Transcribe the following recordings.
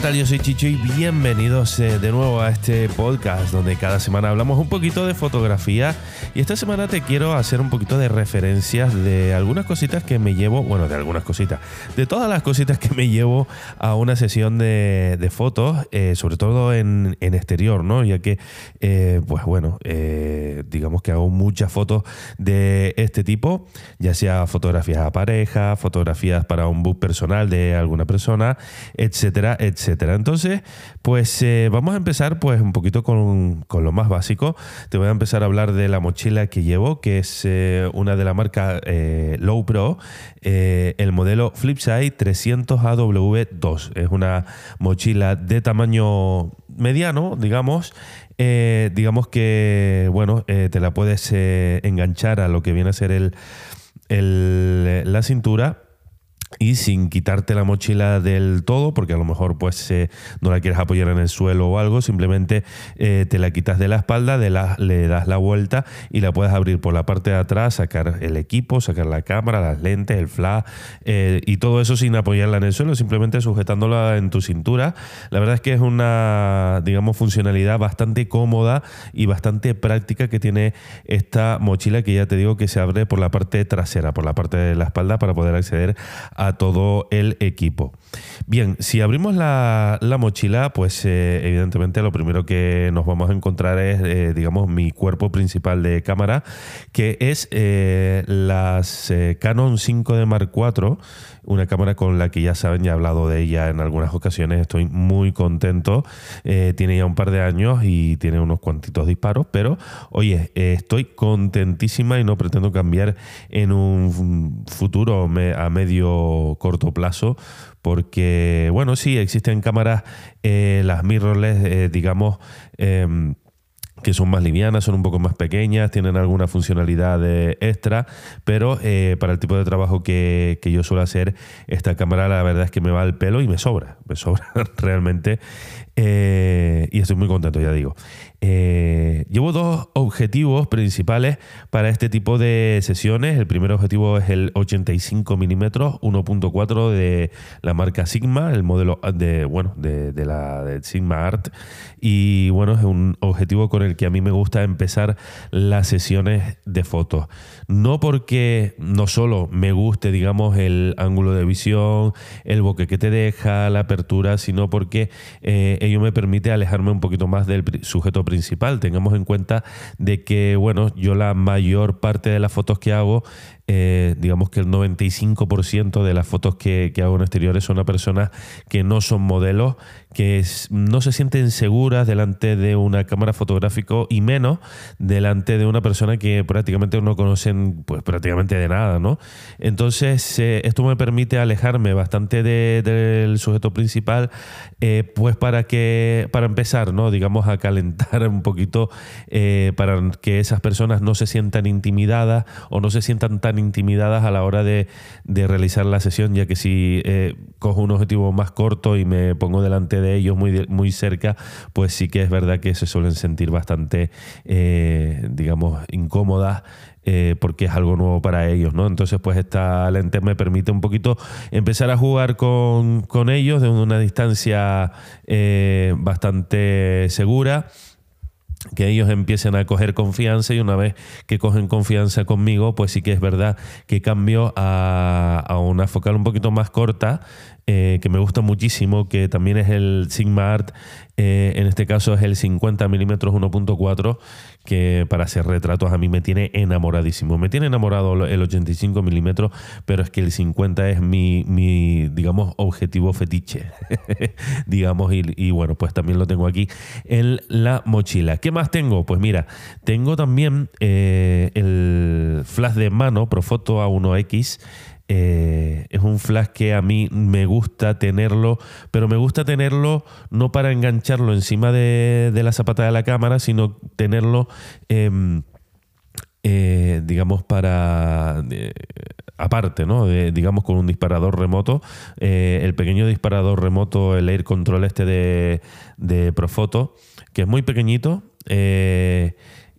Hola, ¿qué tal? Yo soy Chicho y bienvenidos eh, de nuevo a este podcast donde cada semana hablamos un poquito de fotografía y esta semana te quiero hacer un poquito de referencias de algunas cositas que me llevo, bueno, de algunas cositas, de todas las cositas que me llevo a una sesión de, fotos, eh, sobre todo en, exterior, ¿no? Ya que, eh, pues bueno, digamos que hago muchas fotos de este tipo, ya sea fotografías a pareja, fotografías para un book personal de alguna persona, etcétera, etcétera. Entonces, pues eh, vamos a empezar pues un poquito con, lo más básico. Te voy a empezar a hablar de la mochila que llevo, que es eh, una de la marca eh, Low Pro, el modelo Flipside 300AW2. Es una mochila de tamaño mediano, digamos, digamos que, bueno, te la puedes enganchar a lo que viene a ser el, el, la cintura y sin quitarte la mochila del todo, porque a lo mejor pues eh, no la quieres apoyar en el suelo o algo, simplemente eh, te la quitas de la espalda, le das la vuelta y la puedes abrir por la parte de atrás, sacar el equipo, sacar la cámara, las lentes, el flash eh, y todo eso sin apoyarla en el suelo, simplemente sujetándola en tu cintura. La verdad es que es una, digamos, funcionalidad bastante cómoda y bastante práctica que tiene esta mochila que ya te digo que se abre por la parte trasera, por la parte de la espalda para poder acceder todo el equipo. Bien, si abrimos la, mochila, pues eh, evidentemente lo primero que nos vamos a encontrar es, eh, digamos, mi cuerpo principal de cámara, que es eh, las Canon 5D Mark IV una cámara con la que ya saben, ya he hablado de ella en algunas ocasiones, estoy muy contento, eh, tiene ya un par de años y tiene unos cuantitos disparos, pero oye, eh, estoy contentísima y no pretendo cambiar en un futuro a medio corto plazo porque, bueno, sí, existen cámaras, eh, las mirrorless, digamos, em, que son más livianas, son un poco más pequeñas, tienen alguna funcionalidad extra, pero eh, para el tipo de trabajo que, yo suelo hacer, esta cámara la verdad es que me va al pelo y me sobra, me sobra realmente eh, y estoy muy contento, ya digo. Eh, llevo dos objetivos principales para este tipo de sesiones. El primer objetivo es el 85 mm 1.4 de la marca Sigma, el modelo de, bueno, de, la de Sigma Art. Y bueno, es un objetivo con el que a mí me gusta empezar las sesiones de fotos. No porque no solo me guste, digamos, el ángulo de visión, el boque que te deja, la apertura, sino porque eh, ello me permite alejarme un poquito más del sujeto principal. Tengamos en cuenta de que, bueno, yo la mayor parte de las fotos que hago eh, digamos que el 95% de las fotos que, hago en exteriores son a personas que no son modelos, que no se sienten seguras delante de una cámara fotográfica y menos delante de una persona que prácticamente no conocen pues prácticamente de nada, ¿no? Entonces eh, esto me permite alejarme bastante del sujeto principal, eh, pues para que para empezar, ¿no? Digamos a calentar un poquito para que esas personas no se sientan intimidadas o no se sientan tan intimidadas a la hora de, realizar la sesión, ya que si eh, cojo un objetivo más corto y me pongo delante de ellos muy, muy cerca, pues sí que es verdad que se suelen sentir bastante, eh, digamos, incómodas. Eh, porque es algo nuevo para ellos, ¿no? Entonces, pues esta lente me permite un poquito empezar a jugar con, con ellos de una distancia bastante segura que ellos empiecen a coger confianza y una vez que cogen confianza conmigo, pues sí que es verdad que cambio a, a una focal un poquito más corta eh, que me gusta muchísimo, que también es el Sigma Art, eh, en este caso es el 50 mm 1.4, que para hacer retratos a mí me tiene enamoradísimo. Me tiene enamorado el 85 mm, pero es que el 50 es mi, mi digamos, objetivo fetiche, digamos, y, bueno, pues también lo tengo aquí en la mochila. ¿Qué más tengo? Pues mira, tengo también eh, el flash de mano Profoto A1X, eh, es un flash que a mí me gusta tenerlo, pero me gusta tenerlo no para engancharlo encima de, la zapata de la cámara, sino tenerlo, em, eh, digamos, para... aparte, ¿no? digamos con un disparador remoto. Eh, el pequeño disparador remoto, el Air Control este de, de Profoto, que es muy pequeñito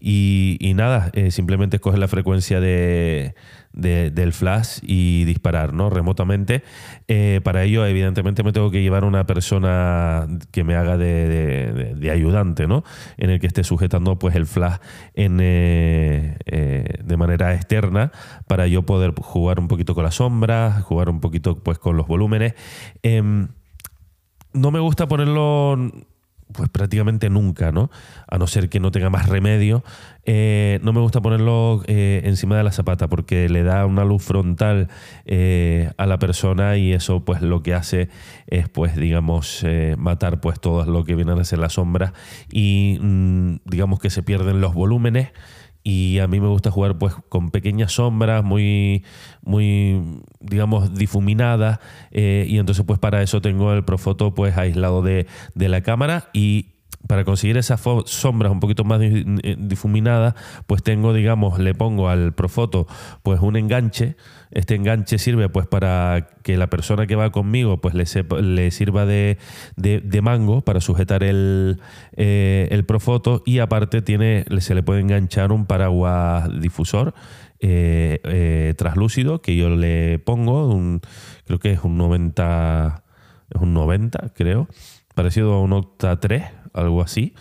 Y, nada, eh, simplemente escoger la frecuencia de, del flash y disparar ¿no? remotamente. Eh, para ello, evidentemente, me tengo que llevar una persona que me haga de, ayudante, ¿no? en el que esté sujetando pues, el flash en, eh, de manera externa para yo poder jugar un poquito con las sombras, jugar un poquito pues, con los volúmenes. Em, no me gusta ponerlo pues prácticamente nunca, ¿no? A no ser que no tenga más remedio. Eh, no me gusta ponerlo eh, encima de la zapata porque le da una luz frontal eh, a la persona y eso pues lo que hace es pues digamos matar pues todo lo que vienen a ser las sombras y mm, digamos que se pierden los volúmenes y a mí me gusta jugar pues con pequeñas sombras muy muy digamos difuminadas eh, y entonces pues para eso tengo el Profoto pues aislado de, de la cámara y para conseguir esas sombras un poquito más eh, difuminadas, pues tengo, digamos, le pongo al Profoto pues un enganche. Este enganche sirve pues para que la persona que va conmigo pues le, le sirva de, mango para sujetar el, eh, el Profoto y aparte tiene, se le puede enganchar un paraguas difusor eh, traslúcido que yo le pongo, un, creo que es un 90, es un 90 creo, parecido a un Octa 3 algo así.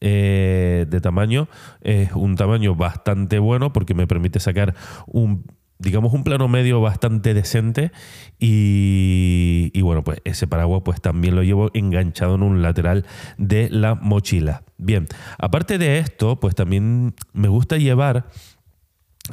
Eh, de tamaño es un tamaño bastante bueno porque me permite sacar un digamos un plano medio bastante decente y, y, bueno pues ese paraguas pues también lo llevo enganchado en un lateral de la mochila bien aparte de esto pues también me gusta llevar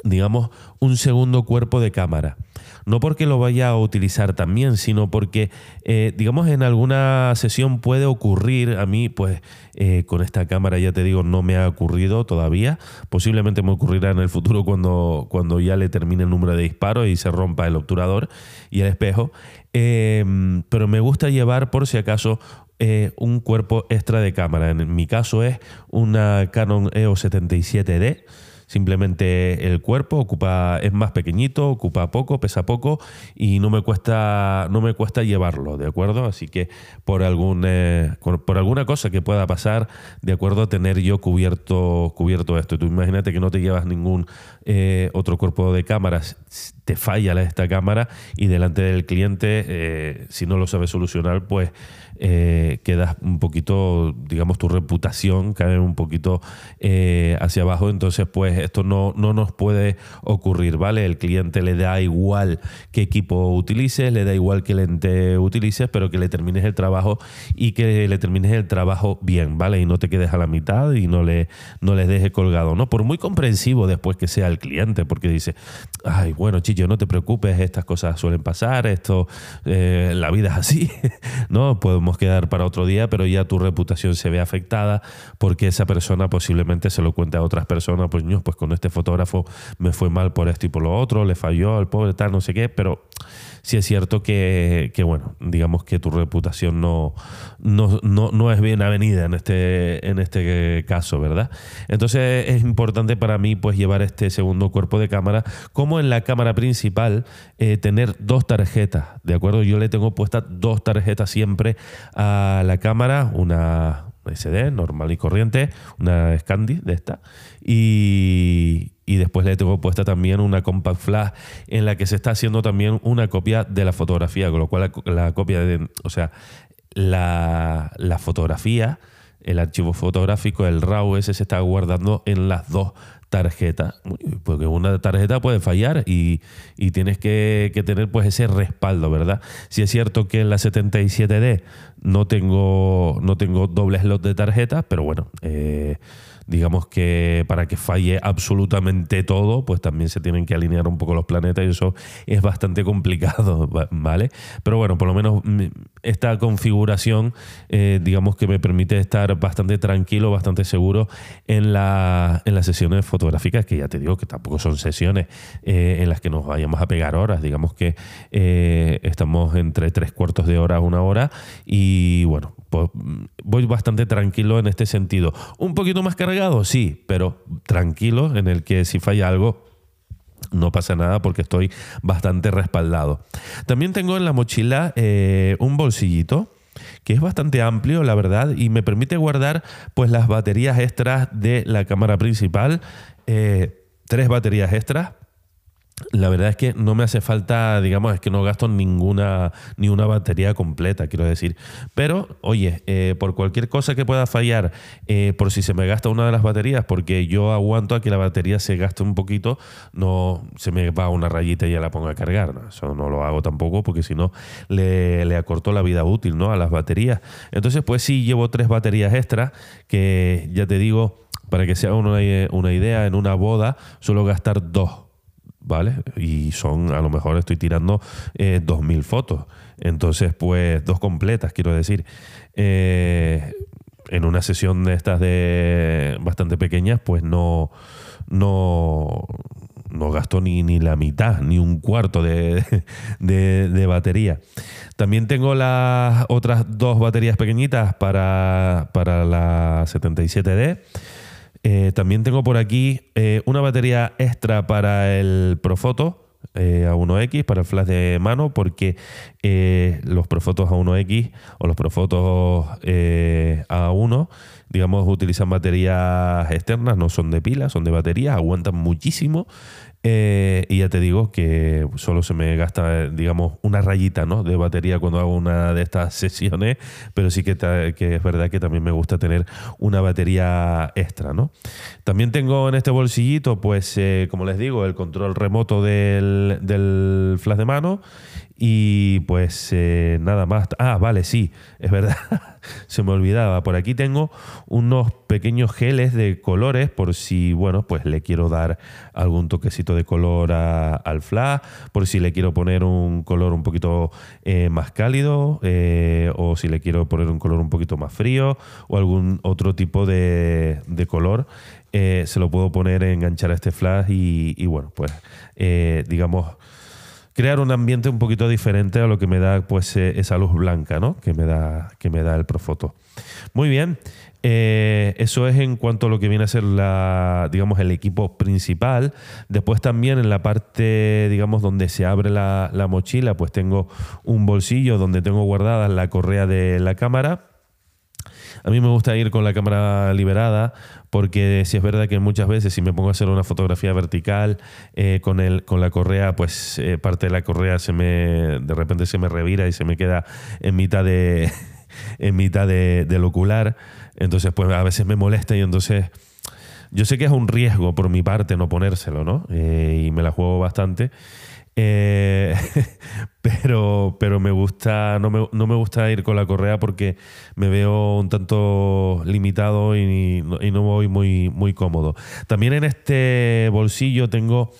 digamos un segundo cuerpo de cámara. No porque lo vaya a utilizar también, sino porque, eh, digamos, en alguna sesión puede ocurrir, a mí, pues, eh, con esta cámara, ya te digo, no me ha ocurrido todavía, posiblemente me ocurrirá en el futuro cuando, cuando ya le termine el número de disparos y se rompa el obturador y el espejo, eh, pero me gusta llevar, por si acaso, un cuerpo extra de cámara. En mi caso es una Canon EOS 77D Simplemente el cuerpo ocupa, es más pequeñito, ocupa poco, pesa poco y no me cuesta, no me cuesta llevarlo, ¿de acuerdo? Así que por, algún, eh, por alguna cosa que pueda pasar, de acuerdo, tener yo cubierto, cubierto esto. Tú imagínate que no te llevas ningún eh, otro cuerpo de cámaras, te falla esta cámara y delante del cliente, eh, si no lo sabes solucionar, pues eh, quedas un poquito, digamos, tu reputación cae un poquito hacia abajo. Entonces, pues esto no, no nos puede ocurrir, ¿vale? El cliente le da igual qué equipo utilices, le da igual qué lente utilices, pero que le termines el trabajo y que le termines el trabajo bien, ¿vale? Y no te quedes a la mitad y no le no les dejes colgado, ¿no? Por muy comprensivo después que sea el cliente, porque dice, ay, bueno, Chillo, no te preocupes, estas cosas suelen pasar, esto, eh, la vida es así, ¿no? Podemos quedar para otro día, pero ya tu reputación se ve afectada porque esa persona posiblemente se lo cuente a otras personas, pues, pues con este fotógrafo me fue mal por esto y por lo otro, le falló al pobre tal, no sé qué, pero sí es cierto que, bueno, digamos que tu reputación no, no, no, es bien avenida en este, en este caso, ¿verdad? Entonces es importante para mí pues llevar este segundo cuerpo de cámara, como en la cámara principal, eh, tener dos tarjetas, ¿de acuerdo? Yo le tengo puestas dos tarjetas siempre a la cámara, una SD normal y corriente, una Scandi de esta, y, y después le tengo puesta también una compact flash en la que se está haciendo también una copia de la fotografía, con lo cual la, copia de, o sea, la, la, fotografía, el archivo fotográfico, el RAW ese se está guardando en las dos tarjetas, porque una tarjeta puede fallar y, y tienes que, tener pues ese respaldo, ¿verdad? Si es cierto que en la 77D no tengo, no tengo doble slot de tarjetas, pero bueno, eh, digamos que para que falle absolutamente todo, pues también se tienen que alinear un poco los planetas y eso es bastante complicado, ¿vale? Pero bueno, por lo menos mm, esta configuración, eh, digamos que me permite estar bastante tranquilo, bastante seguro en, la, en las sesiones fotográficas, que ya te digo que tampoco son sesiones eh, en las que nos vayamos a pegar horas, digamos que eh, estamos entre tres cuartos de hora a una hora y bueno, pues voy bastante tranquilo en este sentido. Un poquito más cargado, sí, pero tranquilo en el que si falla algo no pasa nada porque estoy bastante respaldado. También tengo en la mochila eh, un bolsillito que es bastante amplio, la verdad, y me permite guardar pues las baterías extras de la cámara principal. Eh, tres baterías extras la verdad es que no me hace falta, digamos, es que no gasto ninguna ni una batería completa, quiero decir. Pero, oye, eh, por cualquier cosa que pueda fallar, eh, por si se me gasta una de las baterías, porque yo aguanto a que la batería se gaste un poquito, no se me va una rayita y ya la pongo a cargar. Eso no lo hago tampoco, porque si no, le, le acorto la vida útil ¿no? a las baterías. Entonces, pues sí, llevo tres baterías extras, que ya te digo, para que sea una, una idea, en una boda suelo gastar dos ¿vale? Y son, a lo mejor estoy tirando eh, 2.000 fotos. Entonces, pues, dos completas, quiero decir. Eh, en una sesión de estas de bastante pequeñas, pues no, no, no gasto ni, ni la mitad, ni un cuarto de, de, de, batería. También tengo las otras dos baterías pequeñitas para, para la 77D eh, también tengo por aquí eh, una batería extra para el Profoto eh, A1X, para el flash de mano, porque los Profotos A1X o los Profotos A1, digamos, utilizan baterías externas, no son de pilas, son de baterías, aguantan muchísimo eh, y ya te digo que solo se me gasta, digamos, una rayita ¿no? de batería cuando hago una de estas sesiones, pero sí que, es verdad que también me gusta tener una batería extra. ¿no? También tengo en este bolsillito, pues, eh, como les digo, el control remoto del, del flash de mano y pues eh, nada más. Ah, vale, sí, es verdad. Se me olvidaba. Por aquí tengo unos pequeños geles de colores por si, bueno, pues le quiero dar algún toquecito de color al flash, por si le quiero poner un color un poquito eh, más cálido, eh, o si le quiero poner un color un poquito más frío, o algún otro tipo de, color. se lo puedo poner, enganchar a este flash y, y bueno, pues digamos crear un ambiente un poquito diferente a lo que me da pues eh, esa luz blanca ¿no? que, me da, que me da el Profoto. Muy bien, eh, eso es en cuanto a lo que viene a ser la, digamos, el equipo principal. Después también en la parte, digamos, donde se abre la, la mochila, pues tengo un bolsillo donde tengo guardada la correa de la cámara a mí me gusta ir con la cámara liberada porque si es verdad que muchas veces si me pongo a hacer una fotografía vertical eh, con, el, con la correa, pues eh, parte de la correa se me, de repente se me revira y se me queda en mitad de, en mitad de, del ocular. Entonces, pues a veces me molesta y entonces... Yo sé que es un riesgo por mi parte no ponérselo, ¿no? Eh, y me la juego bastante. Eh, pero, pero me gusta, no me, no me, gusta ir con la correa porque me veo un tanto limitado y, y no voy muy, muy cómodo. También en este bolsillo tengo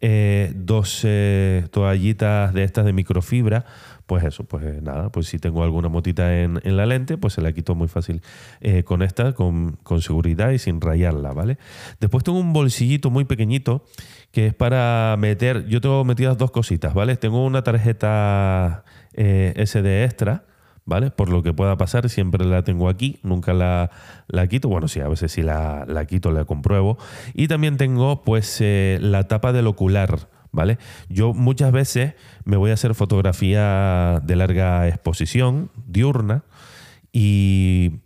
eh, dos eh, toallitas de estas de microfibra pues eso, pues nada, pues si tengo alguna motita en, la lente, pues se la quito muy fácil eh, con esta, con, seguridad y sin rayarla, ¿vale? Después tengo un bolsillito muy pequeñito que es para meter, yo tengo metidas dos cositas, ¿vale? Tengo una tarjeta eh, SD extra, ¿vale? Por lo que pueda pasar, siempre la tengo aquí, nunca la, la quito. Bueno, sí, a veces si la, la quito, la compruebo. Y también tengo, pues, eh, la tapa del ocular, ¿vale? Yo muchas veces me voy a hacer fotografía de larga exposición, diurna, y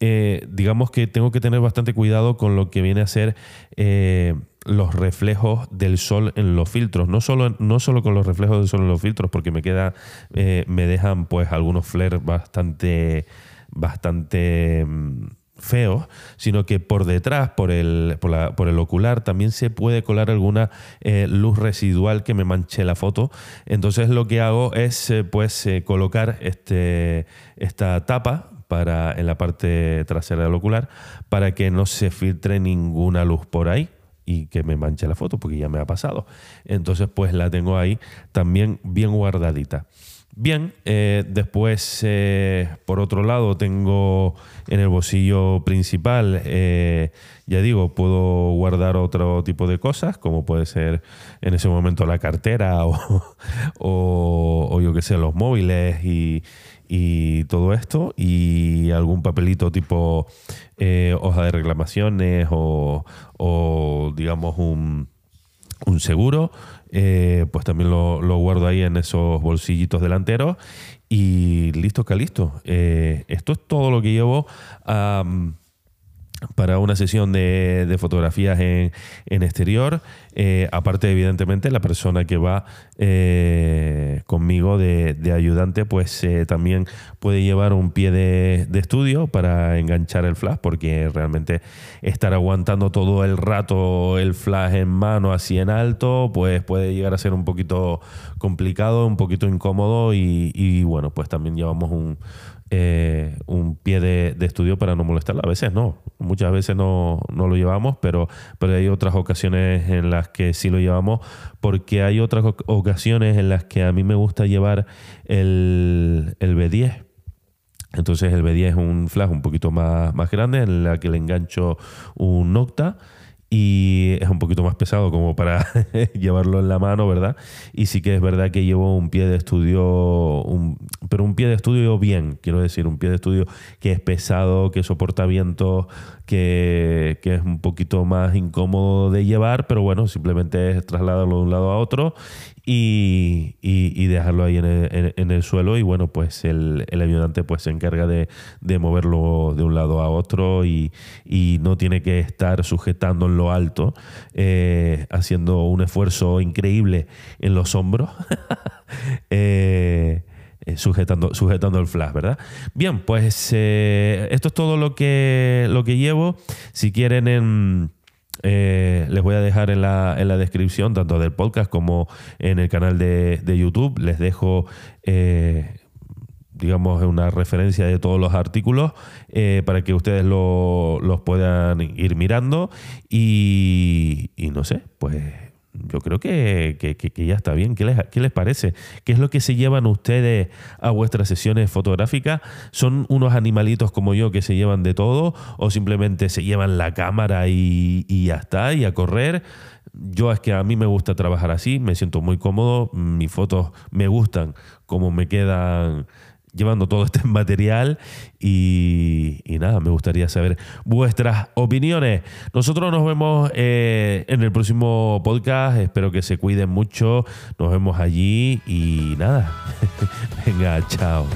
eh, digamos que tengo que tener bastante cuidado con lo que viene a ser eh, los reflejos del sol en los filtros. No solo, no solo con los reflejos del sol en los filtros, porque me queda, eh, me dejan pues algunos flares bastante, bastante mm, feos, sino que por detrás, por el, por, el ocular, también se puede colar alguna eh, luz residual que me manche la foto. Entonces lo que hago es eh, pues colocar este, esta tapa para, en la parte trasera del ocular para que no se filtre ninguna luz por ahí y que me manche la foto, porque ya me ha pasado. Entonces pues la tengo ahí también bien guardadita. Bien, eh, después, eh, por otro lado, tengo en el bolsillo principal, eh, ya digo, puedo guardar otro tipo de cosas, como puede ser en ese momento la cartera o, o, yo qué sé, los móviles y, y, todo esto, y algún papelito tipo hoja de reclamaciones o, digamos, un un seguro, eh, pues también lo, guardo ahí en esos bolsillitos delanteros y listo que listo. Eh, esto es todo lo que llevo para una sesión de, fotografías en, exterior. Eh, aparte, evidentemente, la persona que va eh, conmigo de, ayudante, pues eh, también puede llevar un pie de, estudio para enganchar el flash, porque realmente estar aguantando todo el rato el flash en mano así en alto, pues puede llegar a ser un poquito complicado, un poquito incómodo y bueno, pues también llevamos un eh, un pie de, estudio para no molestarla. A veces no, muchas veces no, lo llevamos, pero, pero hay otras ocasiones en las que sí lo llevamos, porque hay otras ocasiones en las que a mí me gusta llevar el, el B10. Entonces el B10 es un flash un poquito más, más grande en la que le engancho un Nocta y es un poquito más pesado como para llevarlo en la mano, ¿verdad? Y sí que es verdad que llevo un pie de estudio, pero un pie de estudio bien, quiero decir, un pie de estudio que es pesado, que soporta vientos, que, que, es un poquito más incómodo de llevar, pero bueno, simplemente es trasladarlo de un lado a otro y, y, dejarlo ahí en el, en, el, suelo y bueno, pues el, el ayudante pues se encarga de, de, moverlo de un lado a otro y, y, no tiene que estar sujetando en lo alto, eh, haciendo un esfuerzo increíble en los hombros. eh, eh, sujetando, sujetando el flash, ¿verdad? Bien, pues esto es todo lo que, lo que llevo. Si quieren eh, les voy a dejar en la, en la, descripción, tanto del podcast como en el canal de, YouTube, les dejo digamos, una referencia de todos los artículos para que ustedes los puedan ir mirando. Y no sé, pues yo creo que, ya está bien. ¿Qué les, ¿Qué les, parece? ¿Qué es lo que se llevan ustedes a vuestras sesiones fotográficas? ¿Son unos animalitos como yo que se llevan de todo o simplemente se llevan la cámara y, y ya está, y a correr? Yo es que a mí me gusta trabajar así, me siento muy cómodo, mis fotos me gustan como me quedan llevando todo este material y, nada, me gustaría saber vuestras opiniones. Nosotros nos vemos eh, en el próximo podcast, espero que se cuiden mucho, nos vemos allí y nada, venga, chao.